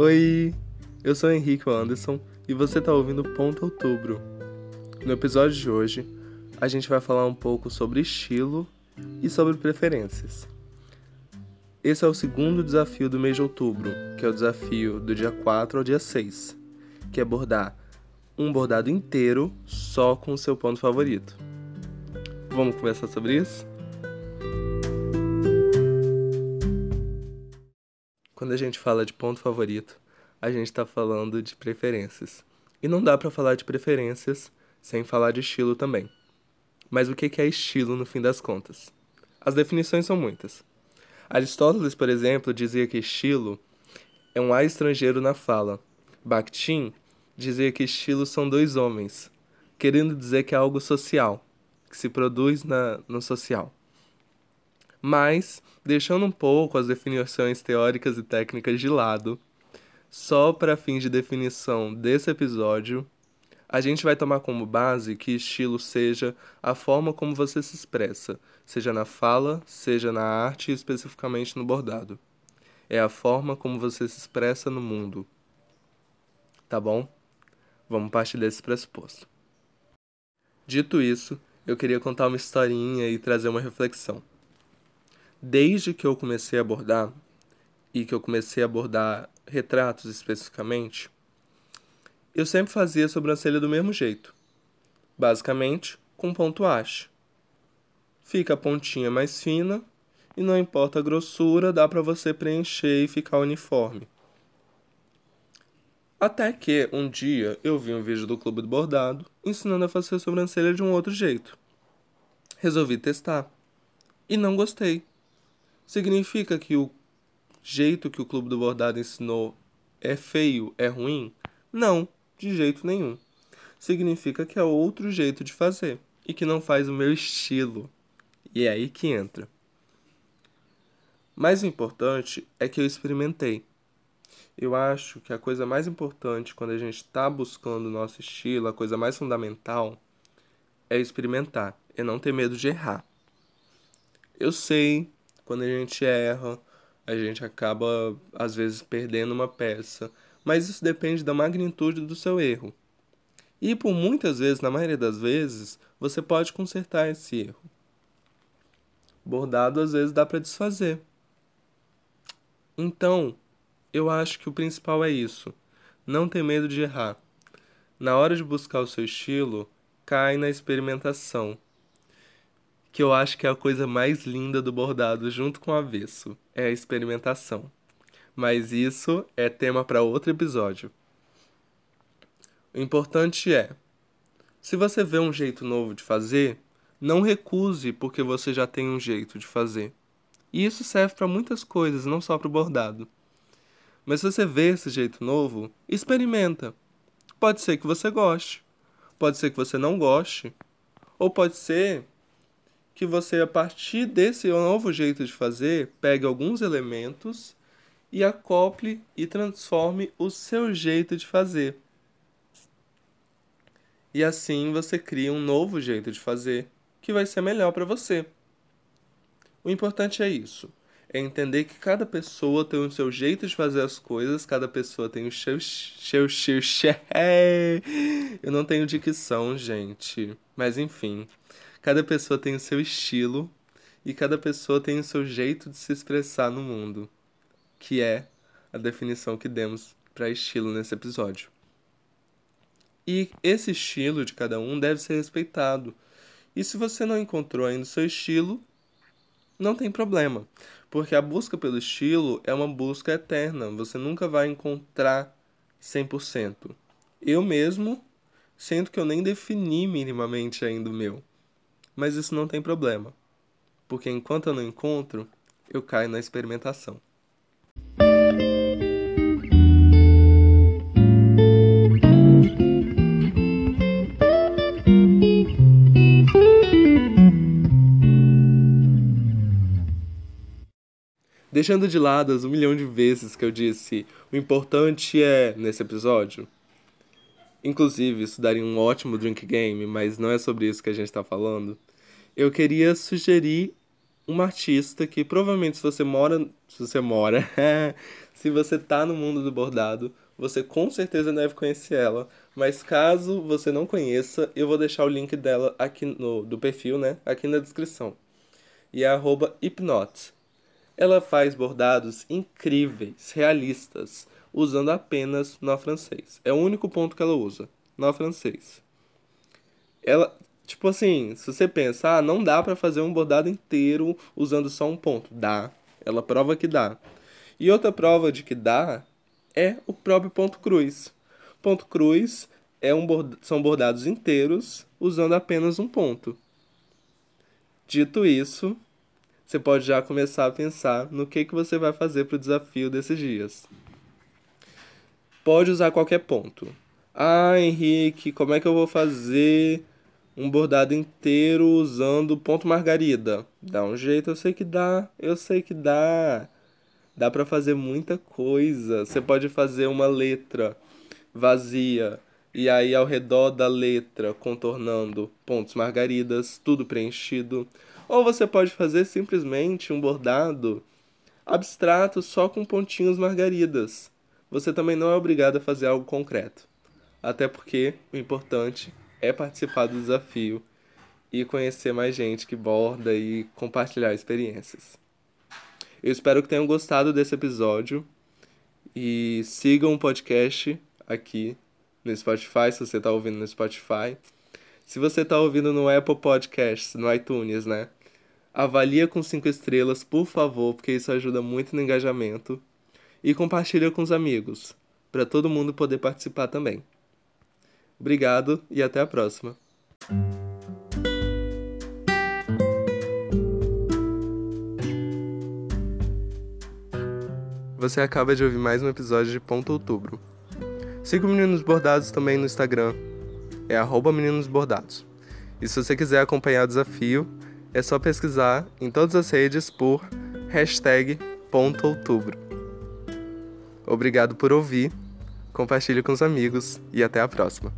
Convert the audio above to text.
Oi, eu sou Henrique Anderson e você está ouvindo Ponto Outubro. No episódio de hoje, a gente vai falar um pouco sobre estilo e sobre preferências. Esse é o segundo desafio do mês de outubro, que é o desafio do dia 4 ao dia 6, que é bordar um bordado inteiro só com o seu ponto favorito. Vamos conversar sobre isso? Quando a gente fala de ponto favorito, a gente está falando de preferências. E não dá para falar de preferências sem falar de estilo também. Mas o que é estilo no fim das contas? As definições são muitas. Aristóteles, por exemplo, dizia que estilo é um ar estrangeiro na fala. Bakhtin dizia que estilo são dois homens, querendo dizer que é algo social, que se produz na, no social. Mas, deixando um pouco as definições teóricas e técnicas de lado, só para fins de definição desse episódio, a gente vai tomar como base que estilo seja a forma como você se expressa, seja na fala, seja na arte e especificamente no bordado. É a forma como você se expressa no mundo. Tá bom? Vamos partir desse pressuposto. Dito isso, eu queria contar uma historinha e trazer uma reflexão. Desde que eu comecei a abordar, e que eu comecei a abordar retratos especificamente, eu sempre fazia a sobrancelha do mesmo jeito. Basicamente, com ponto haste. Fica a pontinha mais fina e não importa a grossura, dá para você preencher e ficar uniforme. Até que um dia eu vi um vídeo do Clube do Bordado ensinando a fazer a sobrancelha de um outro jeito. Resolvi testar e não gostei. Significa que o jeito que o Clube do Bordado ensinou é feio, é ruim? Não, de jeito nenhum. Significa que é outro jeito de fazer e que não faz o meu estilo. E é aí que entra. Mais importante é que eu experimentei. Eu acho que a coisa mais importante quando a gente está buscando o nosso estilo, a coisa mais fundamental, é experimentar e não ter medo de errar. Eu sei quando a gente erra, a gente acaba às vezes perdendo uma peça, mas isso depende da magnitude do seu erro. E por muitas vezes, na maioria das vezes, você pode consertar esse erro. Bordado às vezes dá para desfazer. Então, eu acho que o principal é isso: não ter medo de errar. Na hora de buscar o seu estilo, cai na experimentação que eu acho que é a coisa mais linda do bordado junto com o avesso, é a experimentação. Mas isso é tema para outro episódio. O importante é, se você vê um jeito novo de fazer, não recuse porque você já tem um jeito de fazer. E isso serve para muitas coisas, não só para o bordado. Mas se você vê esse jeito novo, experimenta. Pode ser que você goste, pode ser que você não goste, ou pode ser que você, a partir desse novo jeito de fazer, pegue alguns elementos e acople e transforme o seu jeito de fazer. E assim você cria um novo jeito de fazer que vai ser melhor para você. O importante é isso. É entender que cada pessoa tem o seu jeito de fazer as coisas, cada pessoa tem o seu seu seu, seu Eu não tenho dicção, gente, mas enfim. Cada pessoa tem o seu estilo e cada pessoa tem o seu jeito de se expressar no mundo, que é a definição que demos para estilo nesse episódio. E esse estilo de cada um deve ser respeitado. E se você não encontrou ainda o seu estilo, não tem problema, porque a busca pelo estilo é uma busca eterna, você nunca vai encontrar 100%. Eu mesmo sinto que eu nem defini minimamente ainda o meu. Mas isso não tem problema, porque enquanto eu não encontro, eu caio na experimentação. Deixando de lado as um milhão de vezes que eu disse o importante é nesse episódio, Inclusive, isso daria um ótimo drink game, mas não é sobre isso que a gente está falando. Eu queria sugerir uma artista que provavelmente se você mora, se você mora, se você tá no mundo do bordado, você com certeza deve conhecer ela, mas caso você não conheça, eu vou deixar o link dela aqui no do perfil, né, aqui na descrição. E é @hipnote. Ela faz bordados incríveis, realistas, usando apenas nó francês. É o único ponto que ela usa, nó francês. Ela, tipo assim, se você pensa, ah, não dá para fazer um bordado inteiro usando só um ponto. Dá. Ela prova que dá. E outra prova de que dá é o próprio ponto cruz. Ponto cruz é um são bordados inteiros usando apenas um ponto. Dito isso, você pode já começar a pensar no que, que você vai fazer para o desafio desses dias. Pode usar qualquer ponto. Ah, Henrique, como é que eu vou fazer um bordado inteiro usando ponto margarida? Dá um jeito, eu sei que dá, eu sei que dá. Dá para fazer muita coisa. Você pode fazer uma letra vazia e aí ao redor da letra contornando pontos margaridas, tudo preenchido. Ou você pode fazer simplesmente um bordado abstrato só com pontinhos margaridas. Você também não é obrigado a fazer algo concreto. Até porque o importante é participar do desafio e conhecer mais gente que borda e compartilhar experiências. Eu espero que tenham gostado desse episódio e sigam o podcast aqui no Spotify, se você está ouvindo no Spotify. Se você está ouvindo no Apple Podcasts, no iTunes, né? Avalia com cinco estrelas, por favor, porque isso ajuda muito no engajamento. E compartilha com os amigos, para todo mundo poder participar também. Obrigado e até a próxima. Você acaba de ouvir mais um episódio de Ponto Outubro. Siga o Meninos Bordados também no Instagram, é arroba Meninos Bordados. E se você quiser acompanhar o desafio, é só pesquisar em todas as redes por hashtag outubro. Obrigado por ouvir, compartilhe com os amigos e até a próxima.